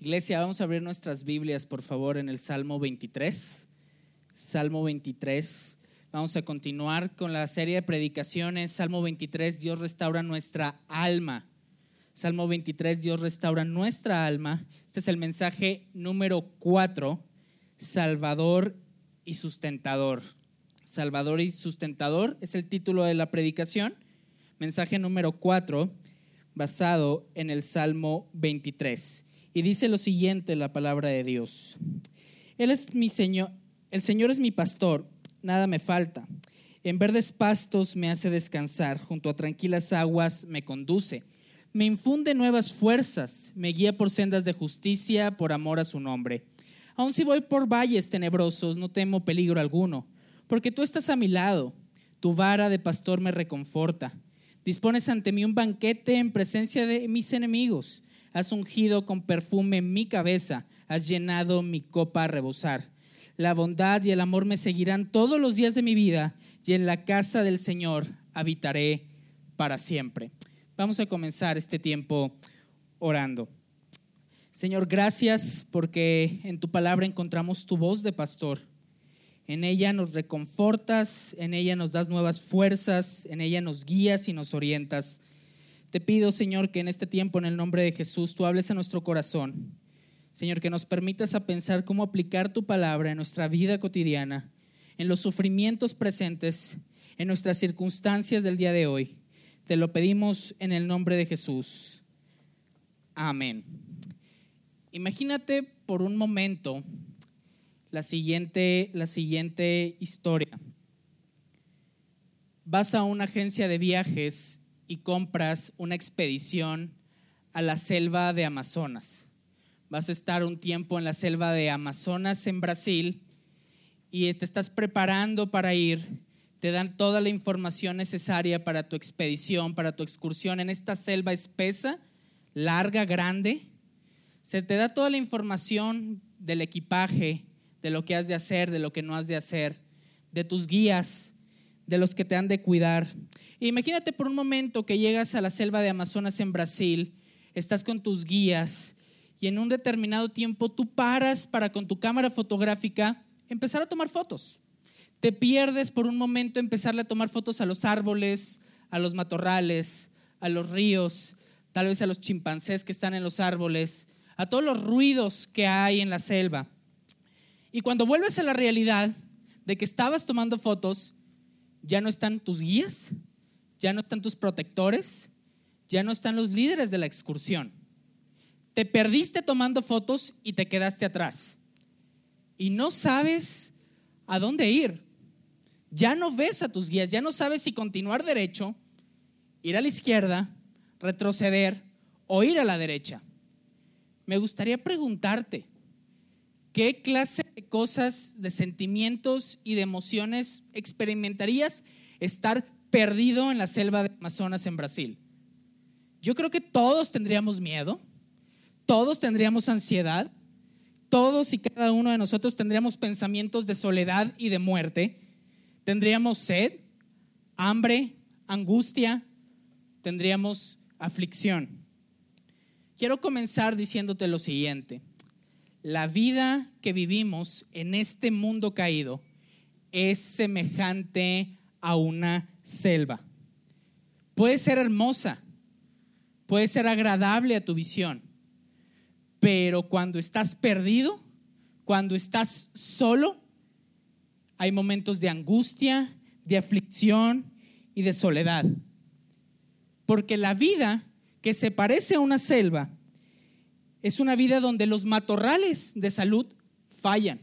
Iglesia, vamos a abrir nuestras Biblias, por favor, en el Salmo 23. Salmo 23. Vamos a continuar con la serie de predicaciones. Salmo 23, Dios restaura nuestra alma. Salmo 23, Dios restaura nuestra alma. Este es el mensaje número 4, Salvador y sustentador. Salvador y sustentador es el título de la predicación. Mensaje número 4, basado en el Salmo 23. Y dice lo siguiente la palabra de Dios. Él es mi Señor, el Señor es mi pastor, nada me falta. En verdes pastos me hace descansar, junto a tranquilas aguas me conduce. Me infunde nuevas fuerzas, me guía por sendas de justicia por amor a su nombre. Aun si voy por valles tenebrosos, no temo peligro alguno, porque tú estás a mi lado, tu vara de pastor me reconforta. Dispones ante mí un banquete en presencia de mis enemigos has ungido con perfume mi cabeza, has llenado mi copa a rebosar. La bondad y el amor me seguirán todos los días de mi vida y en la casa del Señor habitaré para siempre. Vamos a comenzar este tiempo orando. Señor, gracias porque en tu palabra encontramos tu voz de pastor. En ella nos reconfortas, en ella nos das nuevas fuerzas, en ella nos guías y nos orientas. Te pido, Señor, que en este tiempo, en el nombre de Jesús, tú hables a nuestro corazón. Señor, que nos permitas a pensar cómo aplicar tu palabra en nuestra vida cotidiana, en los sufrimientos presentes, en nuestras circunstancias del día de hoy. Te lo pedimos en el nombre de Jesús. Amén. Imagínate por un momento la siguiente, la siguiente historia. Vas a una agencia de viajes y compras una expedición a la selva de Amazonas. Vas a estar un tiempo en la selva de Amazonas en Brasil y te estás preparando para ir. Te dan toda la información necesaria para tu expedición, para tu excursión en esta selva espesa, larga, grande. Se te da toda la información del equipaje, de lo que has de hacer, de lo que no has de hacer, de tus guías, de los que te han de cuidar. imagínate por un momento que llegas a la selva de Amazonas en Brasil, estás con tus guías y en un determinado tiempo tú paras para con tu cámara fotográfica empezar a tomar fotos. Te pierdes por un momento empezarle a tomar fotos a los árboles, a los matorrales, a los ríos, tal vez a los chimpancés que están en los árboles, a todos los ruidos que hay en la selva. Y cuando vuelves a la realidad de que estabas tomando fotos, ya no están tus guías, ya no están tus protectores, ya no están los líderes de la excursión. Te perdiste tomando fotos y te quedaste atrás. Y no sabes a dónde ir. Ya no ves a tus guías, ya no sabes si continuar derecho, ir a la izquierda, retroceder o ir a la derecha. Me gustaría preguntarte, ¿Qué clase de cosas, de sentimientos y de emociones experimentarías estar perdido en la selva de Amazonas en Brasil? Yo creo que todos tendríamos miedo, todos tendríamos ansiedad, todos y cada uno de nosotros tendríamos pensamientos de soledad y de muerte, tendríamos sed, hambre, angustia, tendríamos aflicción. Quiero comenzar diciéndote lo siguiente la vida que vivimos en este mundo caído es semejante a una selva. Puede ser hermosa, puede ser agradable a tu visión, pero cuando estás perdido, cuando estás solo, hay momentos de angustia, de aflicción y de soledad. Porque la vida que se parece a una selva es una vida donde los matorrales de salud fallan,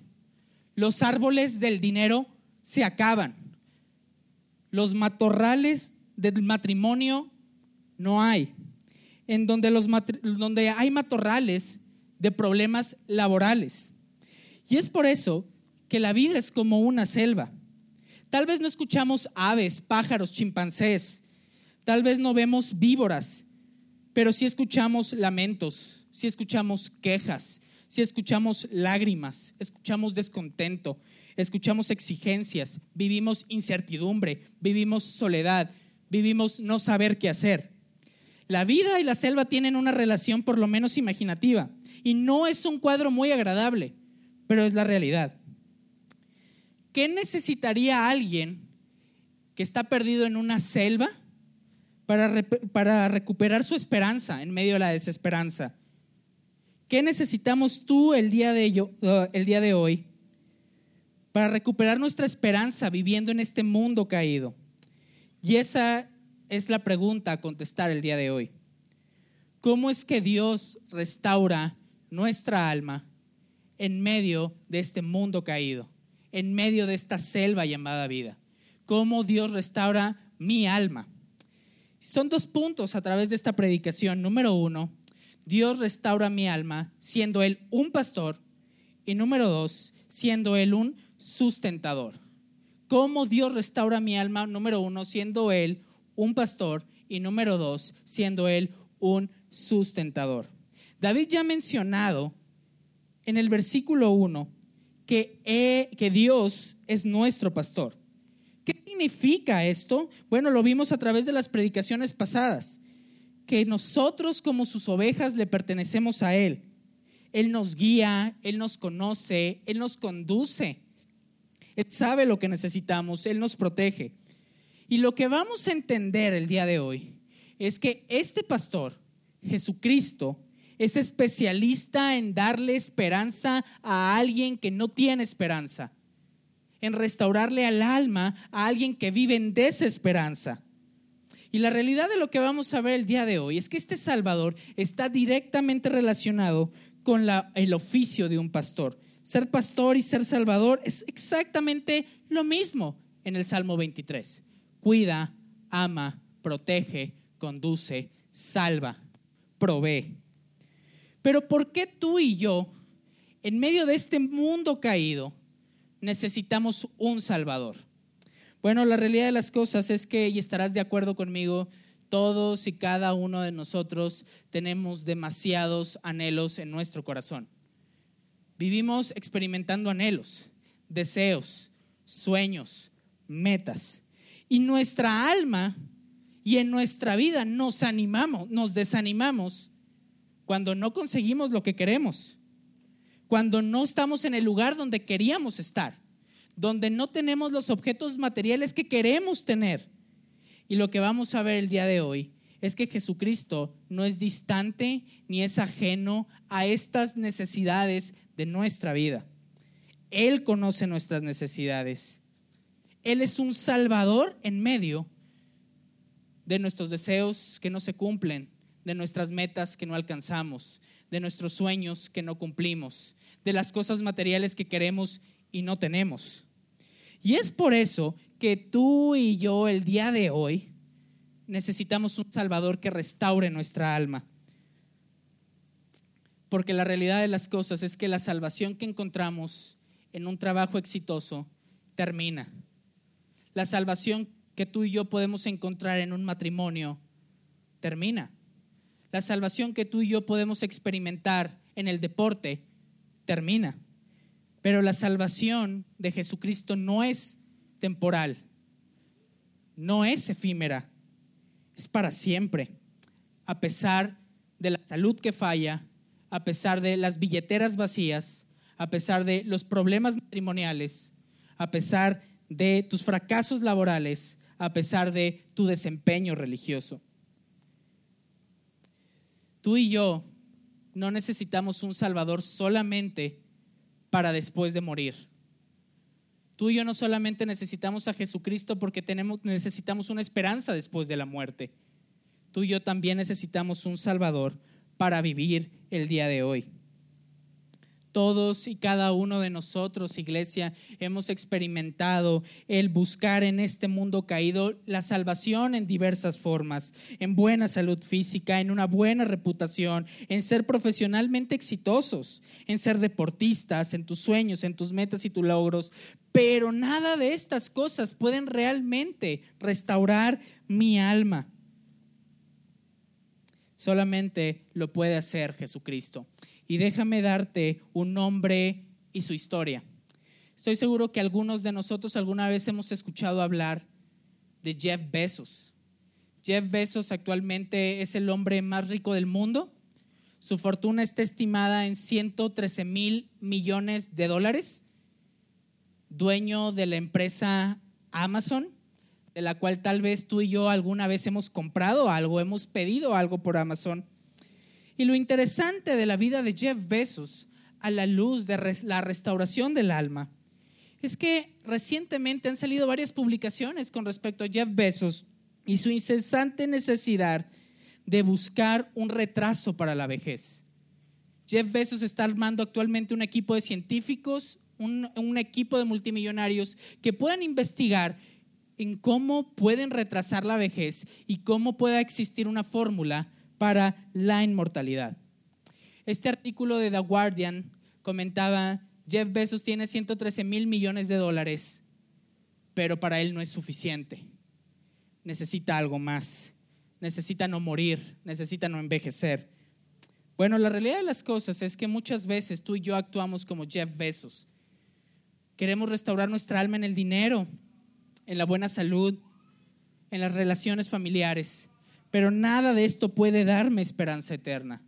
los árboles del dinero se acaban, los matorrales del matrimonio no hay, en donde, los, donde hay matorrales de problemas laborales. Y es por eso que la vida es como una selva. Tal vez no escuchamos aves, pájaros, chimpancés, tal vez no vemos víboras, pero sí escuchamos lamentos, si escuchamos quejas, si escuchamos lágrimas, escuchamos descontento, escuchamos exigencias, vivimos incertidumbre, vivimos soledad, vivimos no saber qué hacer. La vida y la selva tienen una relación por lo menos imaginativa. Y no es un cuadro muy agradable, pero es la realidad. ¿Qué necesitaría alguien que está perdido en una selva para, para recuperar su esperanza en medio de la desesperanza? ¿Qué necesitamos tú el día de, uh, el día de hoy para recuperar nuestra esperanza viviendo en este mundo caído? Y esa es la pregunta a contestar el día de hoy. ¿Cómo es que Dios restaura nuestra alma en medio de este mundo caído, en medio de esta selva llamada vida? ¿Cómo Dios restaura mi alma? Son dos puntos a través de esta predicación. Número uno, Dios restaura mi alma siendo Él un pastor. Y número dos, siendo Él un sustentador. ¿Cómo Dios restaura mi alma? Número uno, siendo Él un pastor. Y número dos, siendo Él un sustentador. David ya ha mencionado en el versículo 1 que, que Dios es nuestro pastor. ¿Qué significa esto? Bueno, lo vimos a través de las predicaciones pasadas que nosotros como sus ovejas le pertenecemos a Él. Él nos guía, Él nos conoce, Él nos conduce. Él sabe lo que necesitamos, Él nos protege. Y lo que vamos a entender el día de hoy es que este pastor, Jesucristo, es especialista en darle esperanza a alguien que no tiene esperanza, en restaurarle al alma a alguien que vive en desesperanza. Y la realidad de lo que vamos a ver el día de hoy es que este Salvador está directamente relacionado con el oficio de un pastor. Ser pastor y ser salvador es exactamente lo mismo en el Salmo 23. Cuida, ama, protege, conduce, salva, provee. Pero ¿por qué tú y yo, en medio de este mundo caído, necesitamos un Salvador? Bueno, la realidad de las cosas es que, y estarás de acuerdo conmigo, todos y cada uno de nosotros tenemos demasiados anhelos en nuestro corazón. Vivimos experimentando anhelos, deseos, sueños, metas. Y nuestra alma y en nuestra vida nos animamos, nos desanimamos cuando no conseguimos lo que queremos, cuando no estamos en el lugar donde queríamos estar donde no tenemos los objetos materiales que queremos tener. Y lo que vamos a ver el día de hoy es que Jesucristo no es distante ni es ajeno a estas necesidades de nuestra vida. Él conoce nuestras necesidades. Él es un salvador en medio de nuestros deseos que no se cumplen, de nuestras metas que no alcanzamos, de nuestros sueños que no cumplimos, de las cosas materiales que queremos y no tenemos. Y es por eso que tú y yo el día de hoy necesitamos un Salvador que restaure nuestra alma. Porque la realidad de las cosas es que la salvación que encontramos en un trabajo exitoso termina. La salvación que tú y yo podemos encontrar en un matrimonio termina. La salvación que tú y yo podemos experimentar en el deporte termina. Pero la salvación de Jesucristo no es temporal, no es efímera, es para siempre. A pesar de la salud que falla, a pesar de las billeteras vacías, a pesar de los problemas matrimoniales, a pesar de tus fracasos laborales, a pesar de tu desempeño religioso. Tú y yo no necesitamos un Salvador solamente para después de morir. Tú y yo no solamente necesitamos a Jesucristo porque tenemos, necesitamos una esperanza después de la muerte. Tú y yo también necesitamos un Salvador para vivir el día de hoy. Todos y cada uno de nosotros, iglesia, hemos experimentado el buscar en este mundo caído la salvación en diversas formas, en buena salud física, en una buena reputación, en ser profesionalmente exitosos, en ser deportistas, en tus sueños, en tus metas y tus logros. Pero nada de estas cosas pueden realmente restaurar mi alma. Solamente lo puede hacer Jesucristo y déjame darte un nombre y su historia. Estoy seguro que algunos de nosotros alguna vez hemos escuchado hablar de Jeff Bezos. Jeff Bezos actualmente es el hombre más rico del mundo. Su fortuna está estimada en 113 mil millones de dólares. Dueño de la empresa Amazon, de la cual tal vez tú y yo alguna vez hemos comprado algo, hemos pedido algo por Amazon. Y lo interesante de la vida de Jeff Bezos a la luz de la restauración del alma es que recientemente han salido varias publicaciones con respecto a Jeff Bezos y su incesante necesidad de buscar un retraso para la vejez. Jeff Bezos está armando actualmente un equipo de científicos, un, un equipo de multimillonarios que puedan investigar en cómo pueden retrasar la vejez y cómo pueda existir una fórmula para la inmortalidad. Este artículo de The Guardian comentaba, Jeff Bezos tiene 113 mil millones de dólares, pero para él no es suficiente. Necesita algo más. Necesita no morir, necesita no envejecer. Bueno, la realidad de las cosas es que muchas veces tú y yo actuamos como Jeff Bezos. Queremos restaurar nuestra alma en el dinero, en la buena salud, en las relaciones familiares, pero nada de esto puede darme esperanza eterna.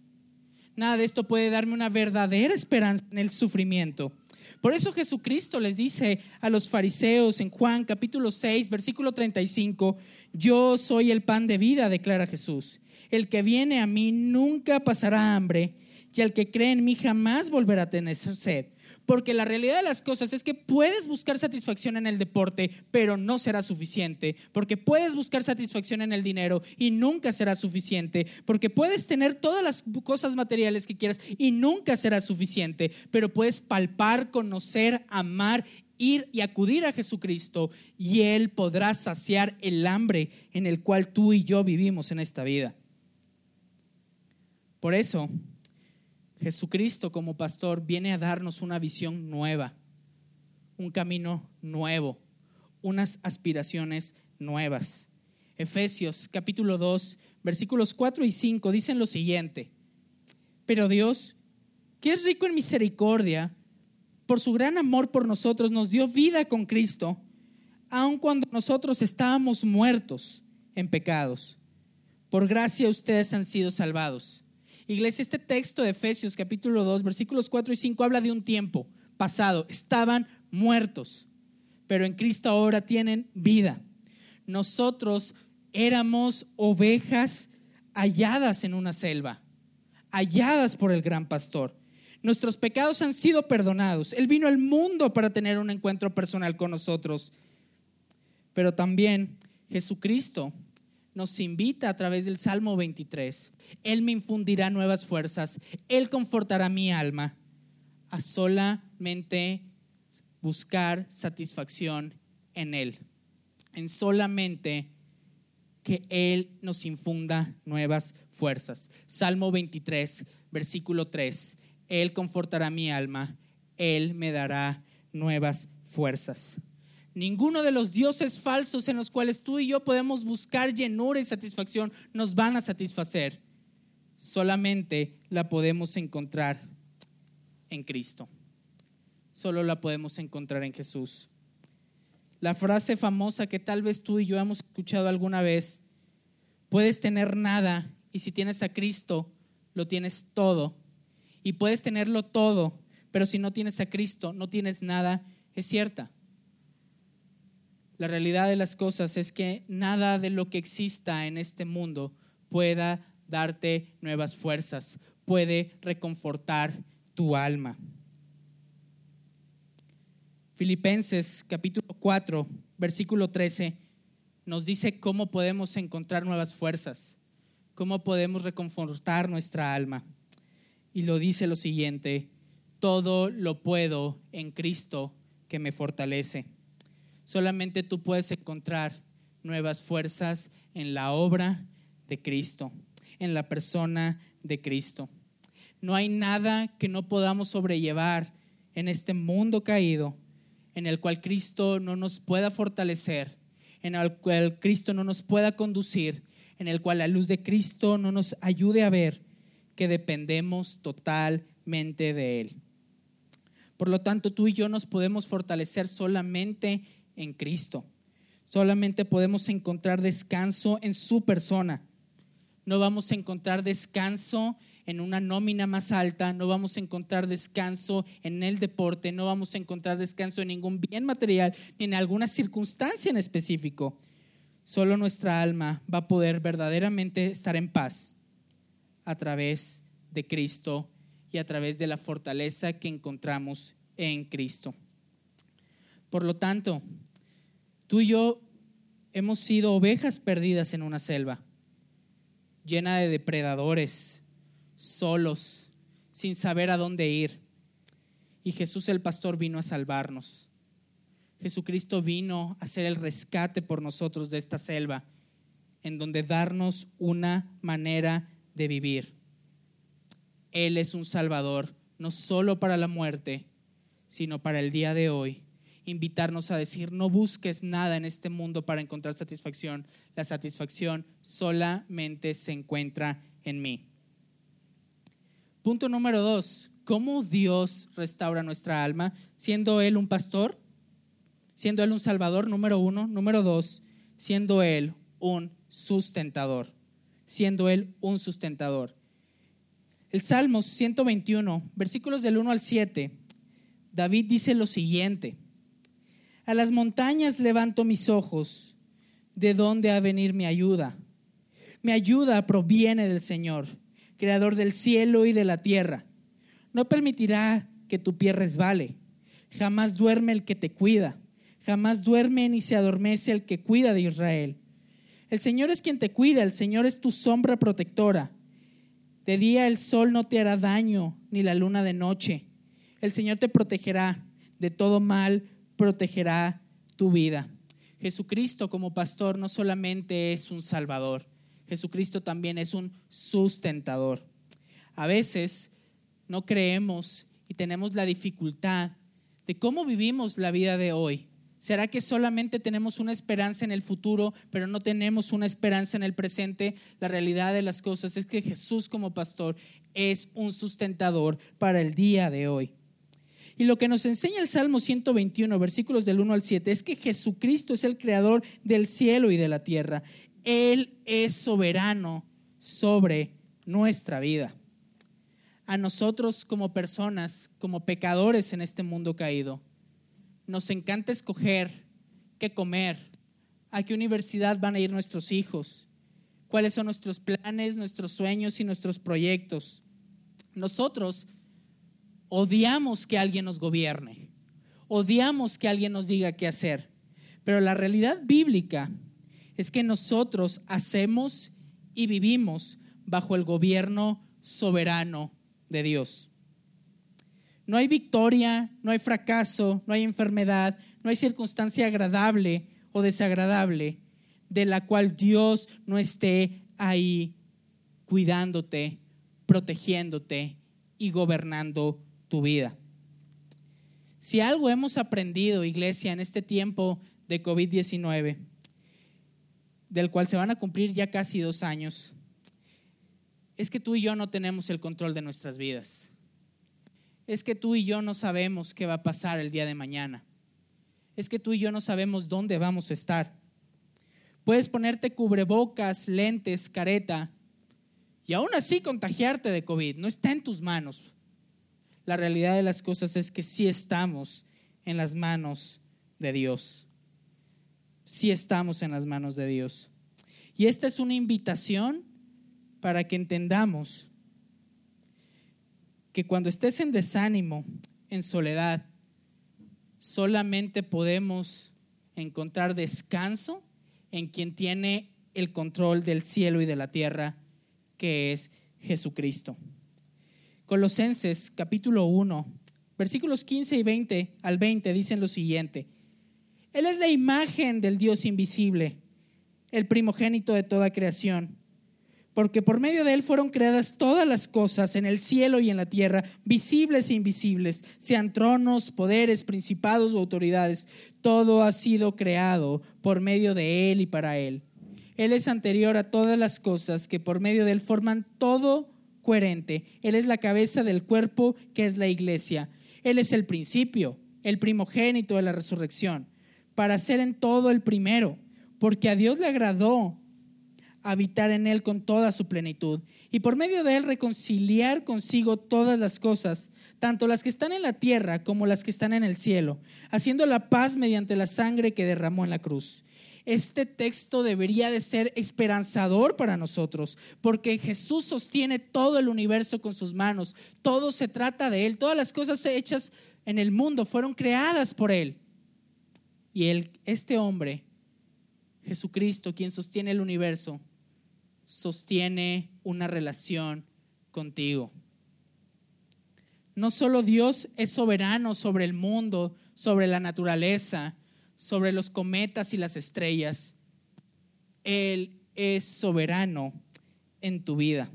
Nada de esto puede darme una verdadera esperanza en el sufrimiento. Por eso Jesucristo les dice a los fariseos en Juan capítulo 6, versículo 35, yo soy el pan de vida, declara Jesús. El que viene a mí nunca pasará hambre y el que cree en mí jamás volverá a tener sed. Porque la realidad de las cosas es que puedes buscar satisfacción en el deporte, pero no será suficiente. Porque puedes buscar satisfacción en el dinero y nunca será suficiente. Porque puedes tener todas las cosas materiales que quieras y nunca será suficiente. Pero puedes palpar, conocer, amar ir y acudir a Jesucristo y Él podrá saciar el hambre en el cual tú y yo vivimos en esta vida. Por eso, Jesucristo como pastor viene a darnos una visión nueva, un camino nuevo, unas aspiraciones nuevas. Efesios capítulo 2, versículos 4 y 5 dicen lo siguiente, pero Dios, que es rico en misericordia, por su gran amor por nosotros, nos dio vida con Cristo, aun cuando nosotros estábamos muertos en pecados. Por gracia ustedes han sido salvados Iglesia, este texto de Efesios capítulo 2, versículos 4 y 5 habla de un tiempo pasado. Estaban muertos, pero en Cristo ahora tienen vida. Nosotros éramos ovejas halladas en una selva, halladas por el gran pastor. Nuestros pecados han sido perdonados. Él vino al mundo para tener un encuentro personal con nosotros. Pero también Jesucristo nos invita a través del Salmo 23. Él me infundirá nuevas fuerzas, Él confortará mi alma a solamente buscar satisfacción en Él, en solamente que Él nos infunda nuevas fuerzas. Salmo 23, versículo 3. Él confortará mi alma, Él me dará nuevas fuerzas. Ninguno de los dioses falsos en los cuales tú y yo podemos buscar llenura y satisfacción nos van a satisfacer. Solamente la podemos encontrar en Cristo. Solo la podemos encontrar en Jesús. La frase famosa que tal vez tú y yo hemos escuchado alguna vez, puedes tener nada y si tienes a Cristo, lo tienes todo. Y puedes tenerlo todo, pero si no tienes a Cristo, no tienes nada, es cierta. La realidad de las cosas es que nada de lo que exista en este mundo pueda darte nuevas fuerzas, puede reconfortar tu alma. Filipenses capítulo 4, versículo 13 nos dice cómo podemos encontrar nuevas fuerzas, cómo podemos reconfortar nuestra alma. Y lo dice lo siguiente, todo lo puedo en Cristo que me fortalece. Solamente tú puedes encontrar nuevas fuerzas en la obra de Cristo, en la persona de Cristo. No hay nada que no podamos sobrellevar en este mundo caído, en el cual Cristo no nos pueda fortalecer, en el cual Cristo no nos pueda conducir, en el cual la luz de Cristo no nos ayude a ver que dependemos totalmente de Él. Por lo tanto, tú y yo nos podemos fortalecer solamente en Cristo. Solamente podemos encontrar descanso en su persona. No vamos a encontrar descanso en una nómina más alta, no vamos a encontrar descanso en el deporte, no vamos a encontrar descanso en ningún bien material ni en alguna circunstancia en específico. Solo nuestra alma va a poder verdaderamente estar en paz a través de Cristo y a través de la fortaleza que encontramos en Cristo. Por lo tanto, tú y yo hemos sido ovejas perdidas en una selva, llena de depredadores, solos, sin saber a dónde ir. Y Jesús el pastor vino a salvarnos. Jesucristo vino a hacer el rescate por nosotros de esta selva, en donde darnos una manera de vivir. Él es un Salvador, no solo para la muerte, sino para el día de hoy. Invitarnos a decir, no busques nada en este mundo para encontrar satisfacción. La satisfacción solamente se encuentra en mí. Punto número dos, ¿cómo Dios restaura nuestra alma? Siendo Él un pastor, siendo Él un salvador, número uno. Número dos, siendo Él un sustentador, siendo Él un sustentador. El Salmo 121, versículos del 1 al 7, David dice lo siguiente, a las montañas levanto mis ojos, ¿de dónde ha venir mi ayuda? Mi ayuda proviene del Señor, creador del cielo y de la tierra. No permitirá que tu pie resbale, jamás duerme el que te cuida, jamás duerme ni se adormece el que cuida de Israel. El Señor es quien te cuida, el Señor es tu sombra protectora. De día el sol no te hará daño, ni la luna de noche. El Señor te protegerá de todo mal, protegerá tu vida. Jesucristo como pastor no solamente es un salvador, Jesucristo también es un sustentador. A veces no creemos y tenemos la dificultad de cómo vivimos la vida de hoy. ¿Será que solamente tenemos una esperanza en el futuro, pero no tenemos una esperanza en el presente? La realidad de las cosas es que Jesús como pastor es un sustentador para el día de hoy. Y lo que nos enseña el Salmo 121, versículos del 1 al 7, es que Jesucristo es el creador del cielo y de la tierra. Él es soberano sobre nuestra vida. A nosotros como personas, como pecadores en este mundo caído, nos encanta escoger qué comer, a qué universidad van a ir nuestros hijos, cuáles son nuestros planes, nuestros sueños y nuestros proyectos. Nosotros odiamos que alguien nos gobierne, odiamos que alguien nos diga qué hacer, pero la realidad bíblica es que nosotros hacemos y vivimos bajo el gobierno soberano de Dios. No hay victoria, no hay fracaso, no hay enfermedad, no hay circunstancia agradable o desagradable de la cual Dios no esté ahí cuidándote, protegiéndote y gobernando tu vida. Si algo hemos aprendido, iglesia, en este tiempo de COVID-19, del cual se van a cumplir ya casi dos años, es que tú y yo no tenemos el control de nuestras vidas es que tú y yo no sabemos qué va a pasar el día de mañana. Es que tú y yo no sabemos dónde vamos a estar. Puedes ponerte cubrebocas, lentes, careta y aún así contagiarte de COVID. No está en tus manos. La realidad de las cosas es que sí estamos en las manos de Dios. Sí estamos en las manos de Dios. Y esta es una invitación para que entendamos que cuando estés en desánimo, en soledad, solamente podemos encontrar descanso en quien tiene el control del cielo y de la tierra, que es Jesucristo. Colosenses capítulo 1, versículos 15 y 20 al 20 dicen lo siguiente. Él es la imagen del Dios invisible, el primogénito de toda creación porque por medio de Él fueron creadas todas las cosas en el cielo y en la tierra, visibles e invisibles, sean tronos, poderes, principados o autoridades. Todo ha sido creado por medio de Él y para Él. Él es anterior a todas las cosas que por medio de Él forman todo coherente. Él es la cabeza del cuerpo que es la iglesia. Él es el principio, el primogénito de la resurrección, para ser en todo el primero, porque a Dios le agradó habitar en Él con toda su plenitud y por medio de Él reconciliar consigo todas las cosas, tanto las que están en la tierra como las que están en el cielo, haciendo la paz mediante la sangre que derramó en la cruz. Este texto debería de ser esperanzador para nosotros, porque Jesús sostiene todo el universo con sus manos, todo se trata de Él, todas las cosas hechas en el mundo fueron creadas por Él. Y él, este hombre, Jesucristo, quien sostiene el universo, sostiene una relación contigo. No solo Dios es soberano sobre el mundo, sobre la naturaleza, sobre los cometas y las estrellas. Él es soberano en tu vida.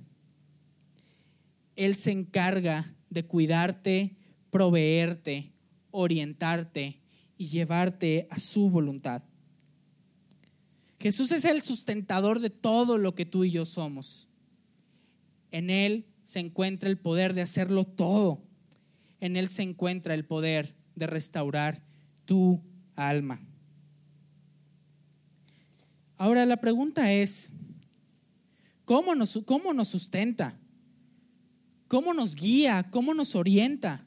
Él se encarga de cuidarte, proveerte, orientarte y llevarte a su voluntad. Jesús es el sustentador de todo lo que tú y yo somos. En Él se encuentra el poder de hacerlo todo. En Él se encuentra el poder de restaurar tu alma. Ahora la pregunta es, ¿cómo nos, cómo nos sustenta? ¿Cómo nos guía? ¿Cómo nos orienta?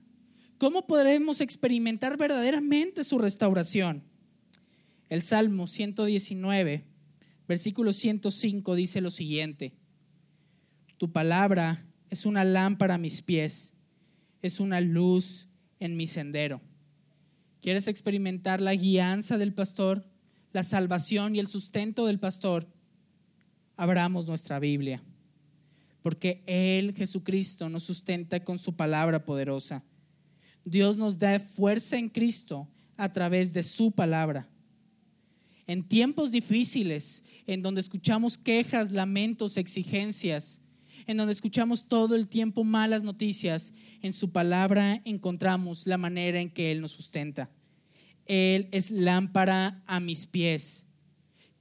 ¿Cómo podremos experimentar verdaderamente su restauración? El Salmo 119, versículo 105 dice lo siguiente. Tu palabra es una lámpara a mis pies, es una luz en mi sendero. ¿Quieres experimentar la guianza del pastor, la salvación y el sustento del pastor? Abramos nuestra Biblia, porque Él, Jesucristo, nos sustenta con su palabra poderosa. Dios nos da fuerza en Cristo a través de su palabra. En tiempos difíciles, en donde escuchamos quejas, lamentos, exigencias, en donde escuchamos todo el tiempo malas noticias, en su palabra encontramos la manera en que Él nos sustenta. Él es lámpara a mis pies.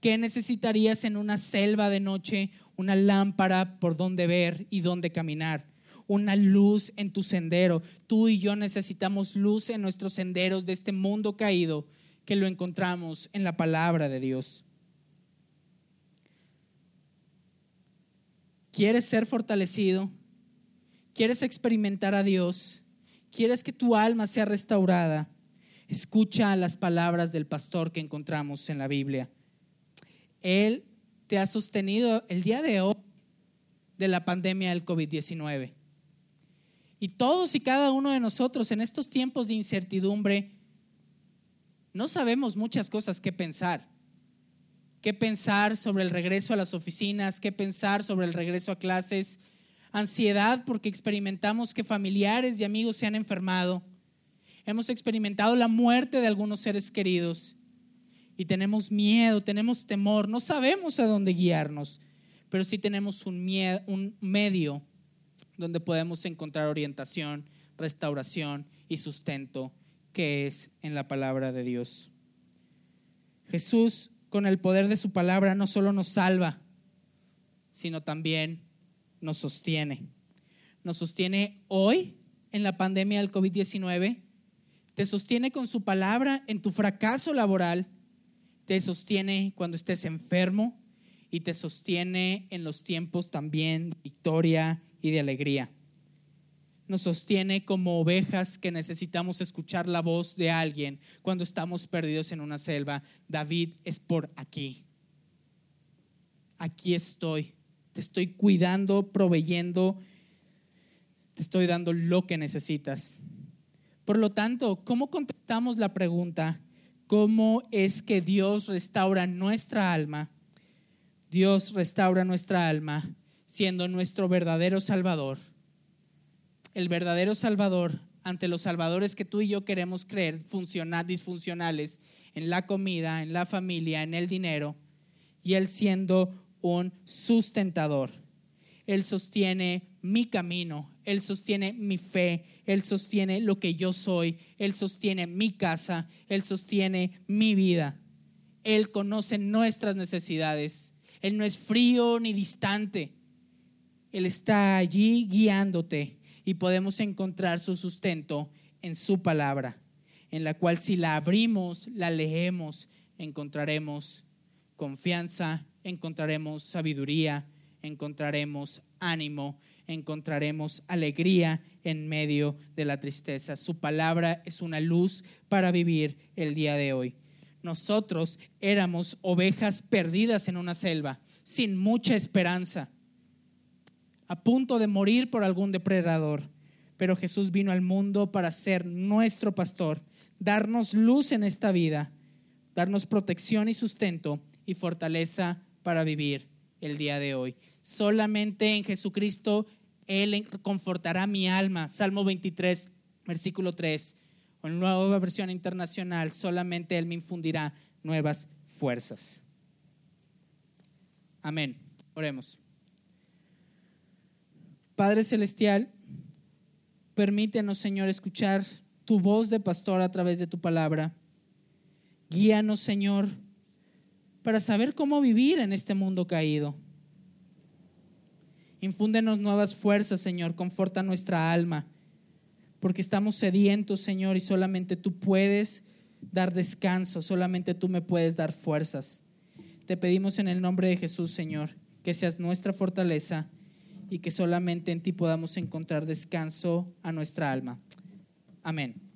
¿Qué necesitarías en una selva de noche? Una lámpara por donde ver y donde caminar una luz en tu sendero. Tú y yo necesitamos luz en nuestros senderos de este mundo caído que lo encontramos en la palabra de Dios. ¿Quieres ser fortalecido? ¿Quieres experimentar a Dios? ¿Quieres que tu alma sea restaurada? Escucha las palabras del pastor que encontramos en la Biblia. Él te ha sostenido el día de hoy de la pandemia del COVID-19. Y todos y cada uno de nosotros en estos tiempos de incertidumbre no sabemos muchas cosas que pensar. ¿Qué pensar sobre el regreso a las oficinas? ¿Qué pensar sobre el regreso a clases? Ansiedad porque experimentamos que familiares y amigos se han enfermado. Hemos experimentado la muerte de algunos seres queridos. Y tenemos miedo, tenemos temor, no sabemos a dónde guiarnos, pero sí tenemos un, miedo, un medio donde podemos encontrar orientación, restauración y sustento que es en la palabra de Dios. Jesús, con el poder de su palabra, no solo nos salva, sino también nos sostiene. Nos sostiene hoy en la pandemia del COVID-19, te sostiene con su palabra en tu fracaso laboral, te sostiene cuando estés enfermo y te sostiene en los tiempos también de victoria y de alegría. Nos sostiene como ovejas que necesitamos escuchar la voz de alguien cuando estamos perdidos en una selva. David es por aquí. Aquí estoy. Te estoy cuidando, proveyendo. Te estoy dando lo que necesitas. Por lo tanto, ¿cómo contestamos la pregunta? ¿Cómo es que Dios restaura nuestra alma? Dios restaura nuestra alma siendo nuestro verdadero Salvador. El verdadero Salvador ante los salvadores que tú y yo queremos creer funcionar, disfuncionales en la comida, en la familia, en el dinero, y Él siendo un sustentador. Él sostiene mi camino, Él sostiene mi fe, Él sostiene lo que yo soy, Él sostiene mi casa, Él sostiene mi vida. Él conoce nuestras necesidades. Él no es frío ni distante. Él está allí guiándote y podemos encontrar su sustento en su palabra, en la cual si la abrimos, la leemos, encontraremos confianza encontraremos sabiduría, encontraremos ánimo, encontraremos alegría en medio de la tristeza. Su palabra es una luz para vivir el día de hoy. Nosotros éramos ovejas perdidas en una selva, sin mucha esperanza, a punto de morir por algún depredador. Pero Jesús vino al mundo para ser nuestro pastor, darnos luz en esta vida, darnos protección y sustento y fortaleza para vivir el día de hoy. Solamente en Jesucristo Él confortará mi alma. Salmo 23, versículo 3. En nueva versión internacional, solamente Él me infundirá nuevas fuerzas. Amén. Oremos. Padre Celestial, permítenos, Señor, escuchar tu voz de pastor a través de tu palabra. Guíanos, Señor, para saber cómo vivir en este mundo caído. Infúndenos nuevas fuerzas, Señor, conforta nuestra alma, porque estamos sedientos, Señor, y solamente tú puedes dar descanso, solamente tú me puedes dar fuerzas. Te pedimos en el nombre de Jesús, Señor, que seas nuestra fortaleza y que solamente en ti podamos encontrar descanso a nuestra alma. Amén.